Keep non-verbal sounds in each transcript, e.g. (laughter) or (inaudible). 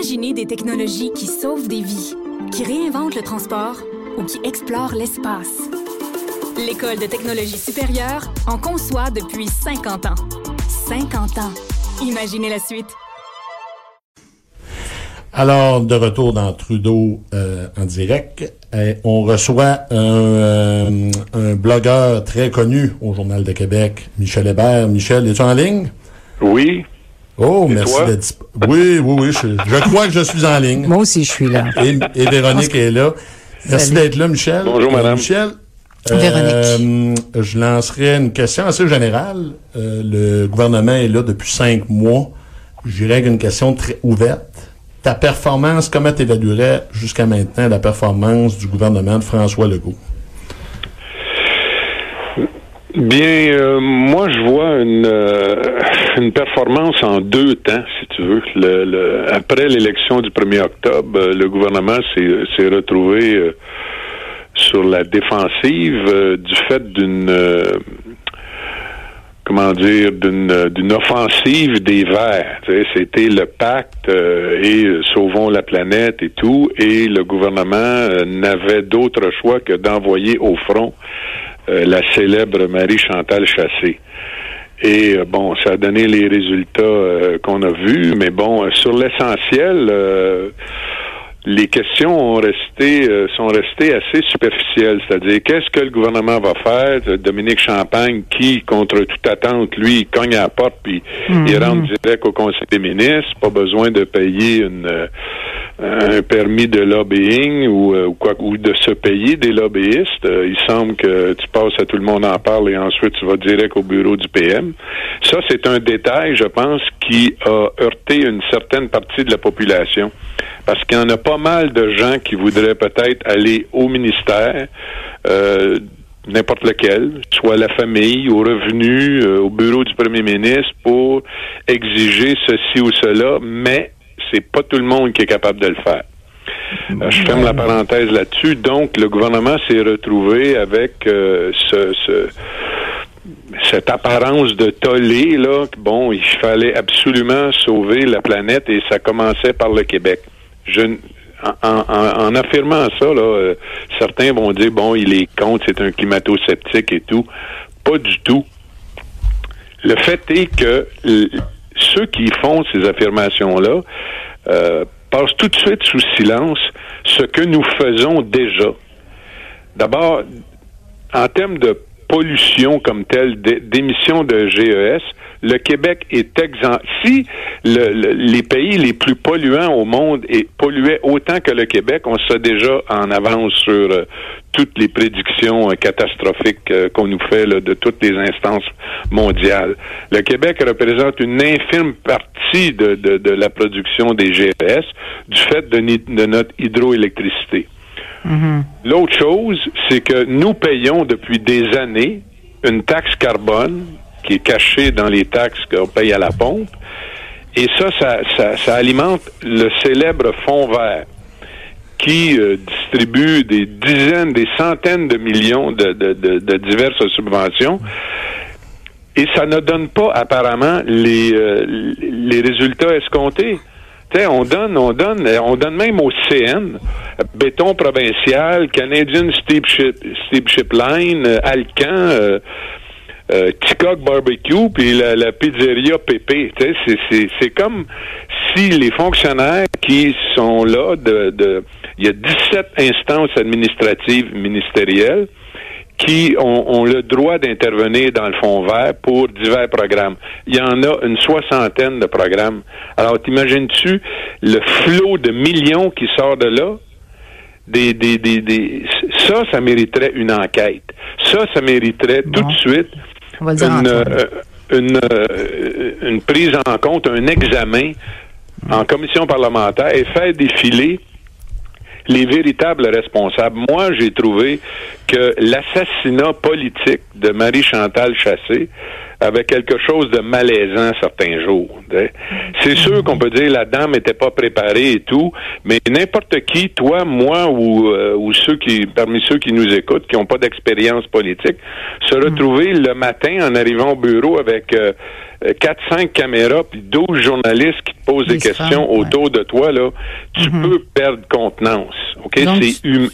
Imaginez des technologies qui sauvent des vies, qui réinventent le transport ou qui explorent l'espace. L'École de technologie supérieure en conçoit depuis 50 ans. 50 ans. Imaginez la suite. Alors, de retour dans Trudeau euh, en direct, euh, on reçoit un, euh, un, blogueur très connu au Journal de Québec, Michel Hébert. Michel, es-tu en ligne? Oui. Oh, merci d'être... Oui, oui, oui, je, je, crois que je suis en ligne. Moi aussi, je suis là. Et, et Véronique est là. Merci d'être là, Michel. Bonjour, madame. Michel, Véronique. je lancerai une question assez générale. le gouvernement est là depuis cinq mois. Je dirais une question très ouverte ta performance, comment tu évaluerais jusqu'à maintenant la performance du gouvernement de François Legault? Bien, euh, moi, je vois une, euh, une performance en deux temps, si tu veux. Le, le, après l'élection du 1er octobre, euh, le gouvernement s'est retrouvé sur la défensive du fait d'une comment dire, d'une offensive des Verts. C'était le pacte euh, et euh, sauvons la planète et tout, et le gouvernement euh, n'avait d'autre choix que d'envoyer au front la célèbre Marie-Chantal Chassé. Et bon, ça a donné les résultats qu'on a vus, mais bon, sur l'essentiel, les questions ont resté, euh, sont restées assez superficielles. C'est-à-dire, qu'est-ce que le gouvernement va faire? Dominique Champagne, qui, contre toute attente, lui, cogne à la porte, puis Mhm. il rentre direct au Conseil des ministres. Pas besoin de payer une, euh, un permis de lobbying ou, euh, ou quoi ou de se payer des lobbyistes. Euh, il semble que tu passes à tout le monde en parle et ensuite tu vas direct au bureau du PM. Ça, c'est un détail, je pense, qui a heurté une certaine partie de la population. Parce qu'il y en a pas mal de gens qui voudraient peut-être aller au ministère, euh, n'importe lequel, soit la famille, au revenu, euh, au bureau du premier ministre, pour exiger ceci ou cela, mais c'est pas tout le monde qui est capable de le faire. Euh, je ferme la parenthèse là-dessus. Donc, le gouvernement s'est retrouvé avec euh, ce, ce cette apparence de tollé, là, bon, il fallait absolument sauver la planète et ça commençait par le Québec. Je, en, en, affirmant ça, là, euh, certains vont dire, bon, il est contre, c'est un climato-sceptique et tout. Pas du tout. Le fait est que ceux qui font ces affirmations-là euh, passent tout de suite sous silence ce que nous faisons déjà. D'abord, en termes de pollution comme telle, d'é- d'émissions de GES, le Québec est exempt. Si le- le- les pays les plus polluants au monde et polluaient autant que le Québec, on serait déjà en avance sur euh, toutes les prédictions euh, catastrophiques euh, qu'on nous fait là, de toutes les instances mondiales. Le Québec représente une infime partie de, de- de la production des GES du fait de, notre hydroélectricité. L'autre chose, c'est que nous payons depuis des années une taxe carbone qui est cachée dans les taxes qu'on paye à la pompe. Et ça, ça, alimente le célèbre fonds vert qui euh, distribue des dizaines, des centaines de millions de, de, diverses subventions. Et ça ne donne pas apparemment les, euh, les résultats escomptés. T'sais, on donne, on donne, euh, on donne même au CN, béton provincial, Canadian Steamship, Steamship Line, Alcan, euh, Ticoc Barbecue, puis la, la pizzeria Pépé. C'est, c'est, c'est comme si les fonctionnaires qui sont là, de, de, il y a 17 instances administratives ministérielles qui ont, ont le droit d'intervenir dans le fonds vert pour divers programmes. Il y en a une soixantaine de programmes. Alors, t'imagines-tu le flot de millions qui sort de là? Des, des, des, des, ça, ça mériterait une enquête. Ça, ça mériterait tout de suite On va le dire une, euh, une, euh, une prise en compte, un examen en commission parlementaire et faire défiler les véritables responsables. Moi, j'ai trouvé que l'assassinat politique de Marie-Chantal Chassé avait quelque chose de malaisant certains jours. C'est sûr qu'on peut dire la dame n'était pas préparée et tout, mais n'importe qui, toi, moi ou, euh, ou ceux qui, parmi ceux qui nous écoutent, qui n'ont pas d'expérience politique, se retrouver le matin en arrivant au bureau avec euh, 4-5 caméras puis 12 journalistes qui te posent des questions autour de toi, là, tu mm-hmm. peux perdre contenance. OK? C'est hum,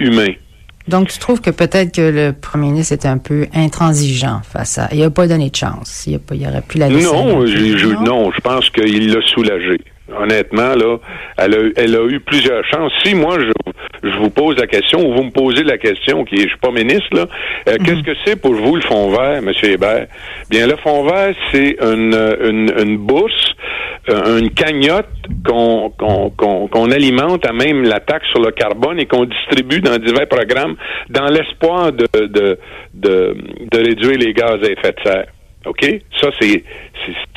humain. Donc, tu trouves que peut-être que le premier ministre était un peu intransigeant face à. Il n'a pas donné de chance. Il, a aurait pu la laisser. Non, je, non, je pense qu'il l'a soulagé. Honnêtement, là, elle a, elle a eu plusieurs chances. Si moi, je, je vous pose la question, ou vous me posez la question, qui je suis pas ministre, là, euh, mhm. qu'est-ce que c'est pour vous le fonds vert, M. Hébert? Bien, le fonds vert, c'est une, une, une, bourse, euh, une cagnotte qu'on alimente à même la taxe sur le carbone et qu'on distribue dans divers programmes dans l'espoir de, de, de, de réduire les gaz à effet de serre. OK? Ça, c'est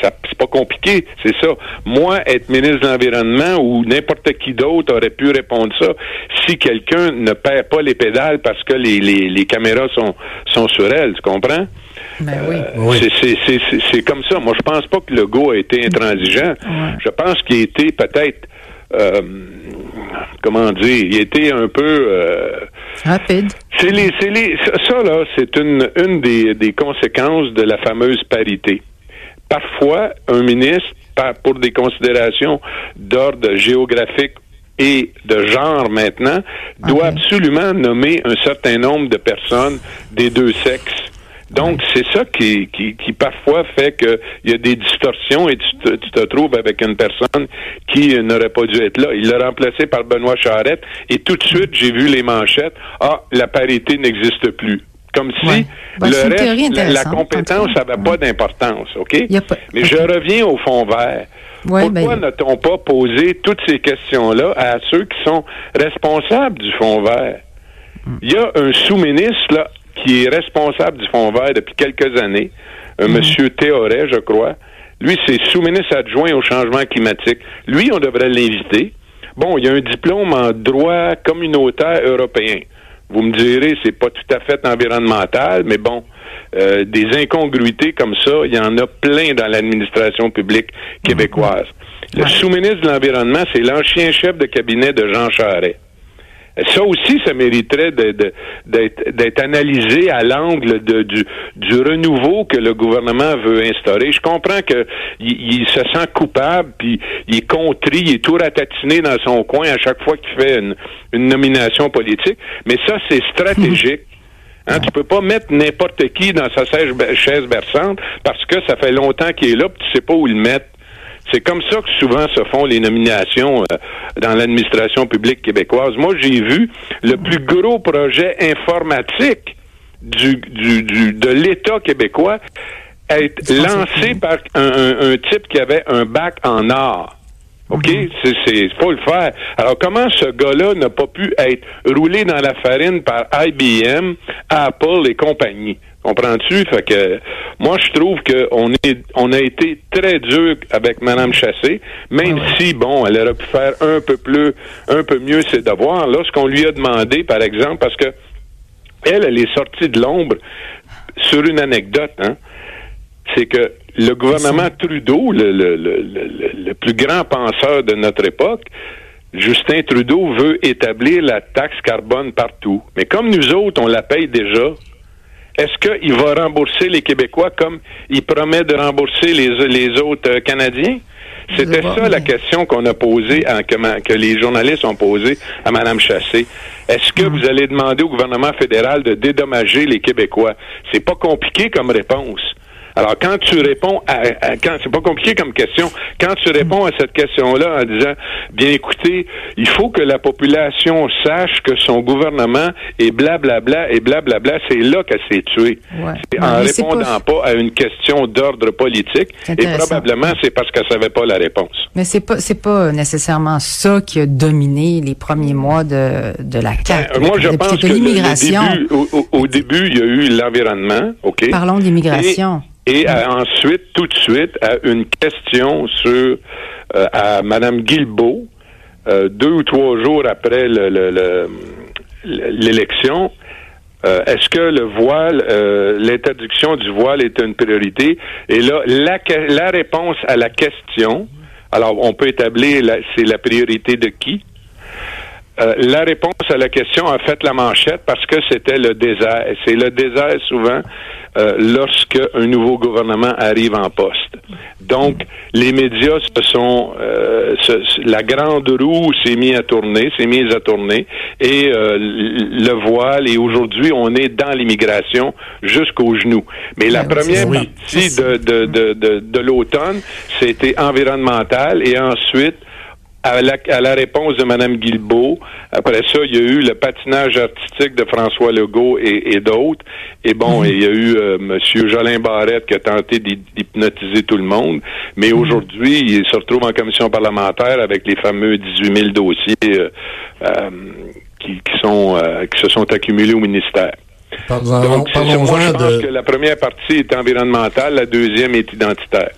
c'est pas compliqué, c'est ça. Moi, être ministre de l'Environnement ou n'importe qui d'autre aurait pu répondre ça si quelqu'un ne perd pas les pédales parce que les, les, les caméras sont, sont sur elle, tu comprends? Ben oui. Euh, c'est comme ça. Moi, je pense pas que le go a été intransigeant. Je pense qu'il a été peut-être euh, comment dire, il était un peu euh, rapide. C'est les, c'est les, ça là, c'est une une des, des conséquences de la fameuse parité. Parfois, un ministre, pour des considérations d'ordre géographique et de genre maintenant, doit absolument nommer un certain nombre de personnes des deux sexes donc, c'est ça qui, qui, qui, parfois fait qu'il y a des distorsions et tu te, tu te, trouves avec une personne qui n'aurait pas dû être là. Il l'a remplacé par Benoît Charette et tout de suite, j'ai vu les manchettes. Ah, la parité n'existe plus. Comme si ben, le reste, la, compétence n'avait pas d'importance, OK? Mais je reviens au fond vert. Pourquoi ben, n'a-t-on pas posé toutes ces questions-là à ceux qui sont responsables du fond vert? Hmm. Il y a un sous-ministre là qui est responsable du Fonds vert depuis quelques années, un mhm. monsieur Théoret, je crois. Lui, c'est sous-ministre adjoint au changement climatique. Lui, on devrait l'inviter. Bon, il y a un diplôme en droit communautaire européen. Vous me direz, c'est pas tout à fait environnemental, mais bon, euh, des incongruités comme ça, il y en a plein dans l'administration publique québécoise. Le sous-ministre de l'Environnement, c'est l'ancien chef de cabinet de Jean Charest. Ça aussi, ça mériterait d'être analysé à l'angle du, du renouveau que le gouvernement veut instaurer. Je comprends que il, se sent coupable, puis il est contrit, il est tout ratatiné dans son coin à chaque fois qu'il fait une, une nomination politique, mais ça, c'est stratégique. (laughs) Hein, tu peux pas mettre n'importe qui dans sa chaise berçante parce que ça fait longtemps qu'il est là, puis tu sais pas où le mettre. C'est comme ça que souvent se font les nominations euh, dans l'administration publique québécoise. Moi, j'ai vu le plus gros projet informatique du, du, de l'État québécois être lancé par un, type qui avait un bac en art. OK? Mm-hmm. C'est, faut le faire. Alors, comment ce gars-là n'a pas pu être roulé dans la farine par IBM, Apple et compagnie? Comprends-tu? Fait que moi je trouve qu'on est on a été très dur avec Mme Chassé, même si, bon, elle aurait pu faire un peu plus un peu mieux ses devoirs. Là, ce qu'on lui a demandé, par exemple, parce que elle, elle est sortie de l'ombre sur une anecdote, hein, c'est que le gouvernement Trudeau, le, le, le, le, plus grand penseur de notre époque, Justin Trudeau veut établir la taxe carbone partout. Mais comme nous autres, on la paye déjà, est-ce qu'il va rembourser les Québécois comme il promet de rembourser les, les autres euh, Canadiens? C'était ça la question qu'on a posée, à, que, que, les journalistes ont posée à Mme Chassé. Est-ce que hum. vous allez demander au gouvernement fédéral de dédommager les Québécois? C'est pas compliqué comme réponse. Alors, quand tu réponds à, quand c'est pas compliqué comme question, quand tu réponds à cette question-là en disant, bien écoutez, il faut que la population sache que son gouvernement est blablabla et blablabla, c'est là qu'elle s'est tuée. Ouais. En répondant pas... à une question d'ordre politique, et probablement c'est parce qu'elle savait pas la réponse. Mais c'est pas c'est pas nécessairement ça qui a dominé les premiers mois de, de la carte. Ben, moi, je pense que l'immigration. Au, au, début, il y a eu l'environnement, ok? Parlons d'immigration. Et ensuite, tout de suite, à une question sur euh, à Madame Guilbeault, euh, deux ou trois jours après l'élection, Est-ce que le voile, l'interdiction du voile est une priorité? Et là, la, la réponse à la question, alors on peut établir c'est la priorité de qui? Euh, la réponse à la question a fait la manchette parce que c'était le désert. C'est le désert souvent euh, lorsque un nouveau gouvernement arrive en poste. Donc, les médias se sont, euh, la grande roue s'est mise à tourner, s'est mise à tourner, et euh, le voile. Et aujourd'hui, on est dans l'immigration jusqu'aux genoux. Mais la première partie de, de, de, de, de l'automne, c'était environnemental, et ensuite à la, réponse de Mme Guilbeault. Après ça, il y a eu le patinage artistique de François Legault et, d'autres. Et bon, mhm. il y a eu euh, M. Jolin Barrette qui a tenté d'hypnotiser tout le monde. Mais mhm. aujourd'hui, il se retrouve en commission parlementaire avec les fameux 18 000 dossiers euh, euh, qui, sont, qui se sont accumulés au ministère. Donc, moi, je pense que la première partie est environnementale, la deuxième est identitaire.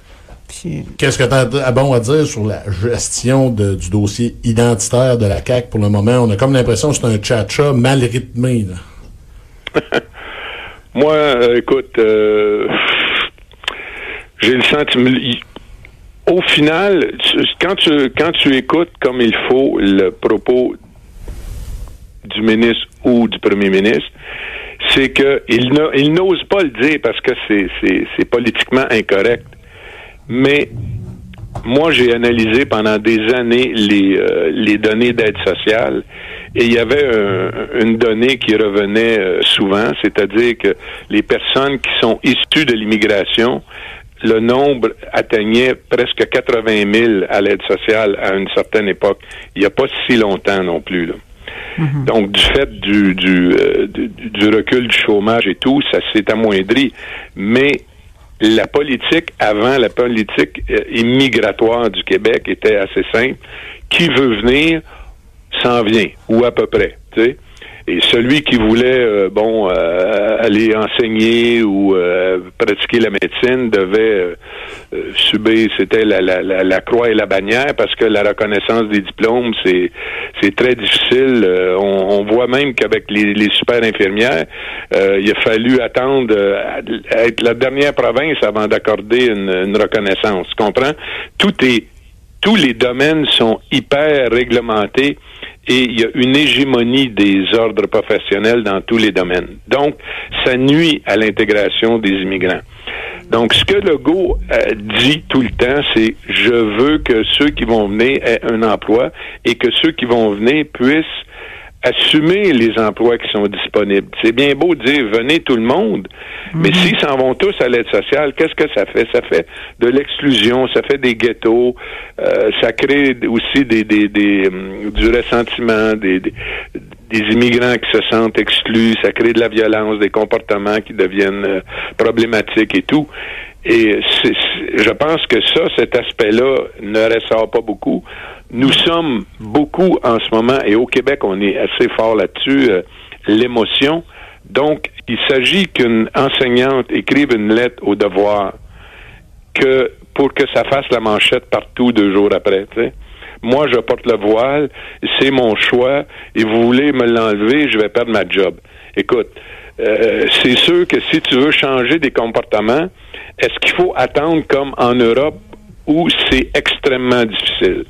Qu'est-ce que tu as bon à dire sur la gestion du dossier identitaire de la CAQ pour le moment? On a comme l'impression que c'est un tcha-tcha mal rythmé. (laughs) Moi, euh, écoute, euh, j'ai le sentiment. Au final, quand tu, quand tu écoutes comme il faut le propos du ministre ou du premier ministre, c'est qu'il n'ose pas le dire parce que c'est politiquement incorrect. Mais moi, j'ai analysé pendant des années les, euh, les données d'aide sociale et il y avait une donnée qui revenait euh, souvent, c'est-à-dire que les personnes qui sont issues de l'immigration, le nombre atteignait presque 80 000 à l'aide sociale à une certaine époque. Il n'y a pas si longtemps non plus. Là. Mm-hmm. Donc, du fait du, du, euh, du, du, recul du chômage et tout, ça s'est amoindri. Mais la politique avant la politique euh, immigratoire du Québec était assez simple. Qui veut venir s'en vient, ou à peu près. Tu sais. Et celui qui voulait, euh, bon, euh, aller enseigner ou euh, pratiquer la médecine devait subir, c'était la, la, la, croix et la bannière parce que la reconnaissance des diplômes, c'est c'est très difficile. On, on, voit même qu'avec les, les super infirmières, il a fallu attendre être la dernière province avant d'accorder une, une reconnaissance. Tu comprends? Tout est tous les domaines sont hyper réglementés et il y a une hégémonie des ordres professionnels dans tous les domaines. Donc, ça nuit à l'intégration des immigrants. Donc, ce que Legault euh, dit tout le temps, c'est je veux que ceux qui vont venir aient un emploi et que ceux qui vont venir puissent assumer les emplois qui sont disponibles. C'est bien beau de dire venez tout le monde, mais mhm. s'ils s'en vont tous à l'aide sociale, qu'est-ce que ça fait? Ça fait de l'exclusion, ça fait des ghettos, euh, ça crée aussi des, des, des hum, du ressentiment, des, des, immigrants qui se sentent exclus, ça crée de la violence, des comportements qui deviennent euh, problématiques et tout. Et je pense que ça, cet aspect-là ne ressort pas beaucoup. Nous sommes beaucoup en ce moment, et au Québec, on est assez fort là-dessus, euh, l'émotion. Donc, il s'agit qu'une enseignante écrive une lettre au devoir que pour que ça fasse la manchette partout deux jours après. Moi, je porte le voile, c'est mon choix, et vous voulez me l'enlever, je vais perdre ma job. Écoute, euh, c'est sûr que si tu veux changer des comportements, est-ce qu'il faut attendre comme en Europe où c'est extrêmement difficile?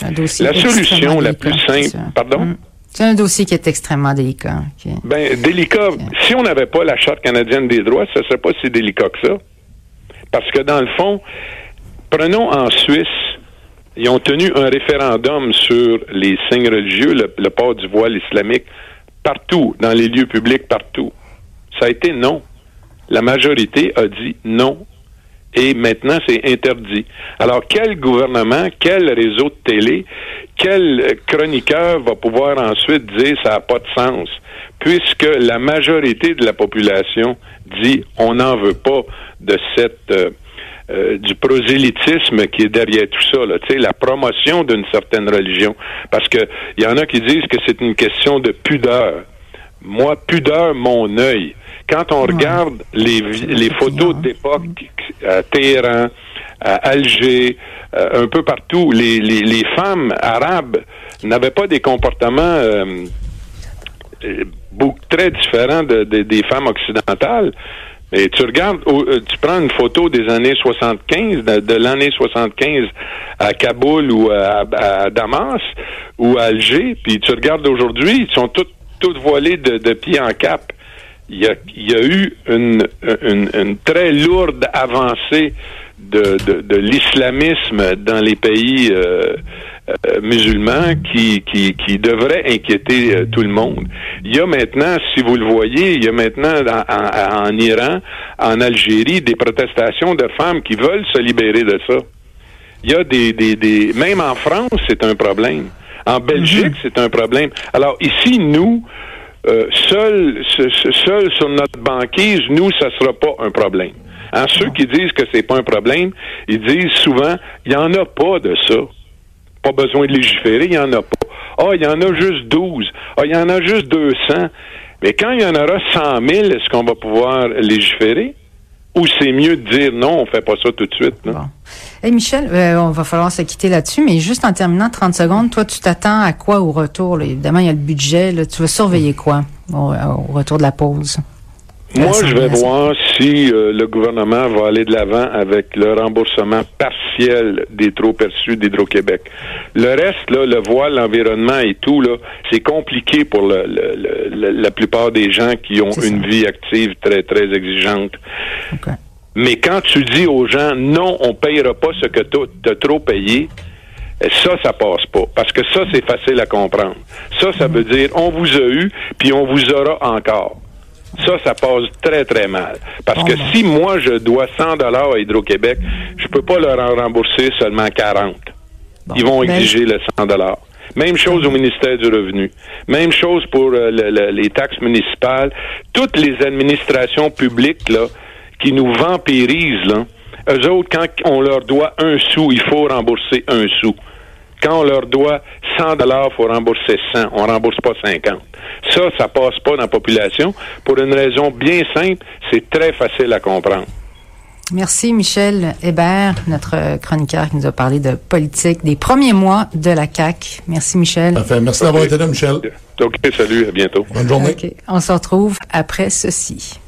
La solution la plus simple, pardon? Mm. C'est un dossier qui est extrêmement délicat. Ben, délicat. Si on n'avait pas la Charte canadienne des droits, ce ne serait pas si délicat que ça. Parce que dans le fond, prenons en Suisse, ils ont tenu un référendum sur les signes religieux, le port du voile islamique, partout, dans les lieux publics, partout. Ça a été non. La majorité a dit non et maintenant c'est interdit. Alors quel gouvernement, quel réseau de télé, quel chroniqueur va pouvoir ensuite dire ça n'a pas de sens, puisque la majorité de la population dit on n'en veut pas de cette euh, euh, du prosélytisme qui est derrière tout ça, là, la promotion d'une certaine religion. Parce que il y en a qui disent que c'est une question de pudeur. Moi, pudeur, mon œil. Quand on regarde les, les photos d'époque à Téhéran, à Alger, euh, un peu partout, les, les, les femmes arabes n'avaient pas des comportements euh, beaucoup, très différent des femmes occidentales. Mais tu regardes, euh, tu prends une photo des années 75, de, l'année 75 à Kaboul ou à, Damas ou à Alger, puis tu regardes aujourd'hui, ils sont toutes, toutes voilées de, de pied en cap. Il y a, il y a eu une, une, une très lourde avancée de, de, de l'islamisme dans les pays euh, euh, musulmans qui, qui, qui devrait inquiéter euh, tout le monde. Il y a maintenant, si vous le voyez, il y a maintenant en, en, Iran, en Algérie, des protestations de femmes qui veulent se libérer de ça. Il y a des, des, des même en France, c'est un problème. En Belgique, mhm. c'est un problème. Alors ici, nous, euh, seuls seul sur notre banquise, nous, ça sera pas un problème. Hein, ceux qui disent que c'est pas un problème, ils disent souvent, il y en a pas de ça. Pas besoin de légiférer, il y en a pas. Ah, oh, il y en a juste 12. Ah, il y en a juste 200. Mais quand il y en aura 100 000, est-ce qu'on va pouvoir légiférer? Ou c'est mieux de dire non, on fait pas ça tout de suite. Bon. Hey Michel, euh, on va falloir se quitter là-dessus, mais juste en terminant 30 secondes, toi, tu t'attends à quoi au retour? Évidemment, il y a le budget. Tu vas surveiller quoi au retour de la pause? Moi, je vais voir si euh, le gouvernement va aller de l'avant avec le remboursement partiel des trop perçus d'Hydro-Québec. Le reste, là, le voile, l'environnement et tout, là, c'est compliqué pour le, la plupart des gens qui ont une vie active très, très exigeante. Mais quand tu dis aux gens, non, on payera pas ce que tu as trop payé, ça, ça passe pas. Parce que ça, c'est facile à comprendre. Ça, ça veut dire, on vous a eu, puis on vous aura encore. Ça, ça passe très, très mal. Parce que si moi, je dois 100 dollars à Hydro-Québec, je peux pas leur en rembourser seulement 40. Ils vont ben, exiger le 100 dollars. Même chose au ministère du Revenu. Même chose pour euh, les taxes municipales. Toutes les administrations publiques là, qui nous vampirisent, là, eux autres, quand on leur doit un sou, il faut rembourser un sou. Quand on leur doit 100 dollars, faut rembourser 100. On rembourse pas 50. Ça, ça passe pas dans la population pour une raison bien simple. C'est très facile à comprendre. Merci Michel Hébert, notre chroniqueur qui nous a parlé de politique des premiers mois de la CAC. Merci Michel. Parfait. Merci d'avoir été là, Michel. OK, salut, à bientôt. Bonne journée. On se retrouve après ceci.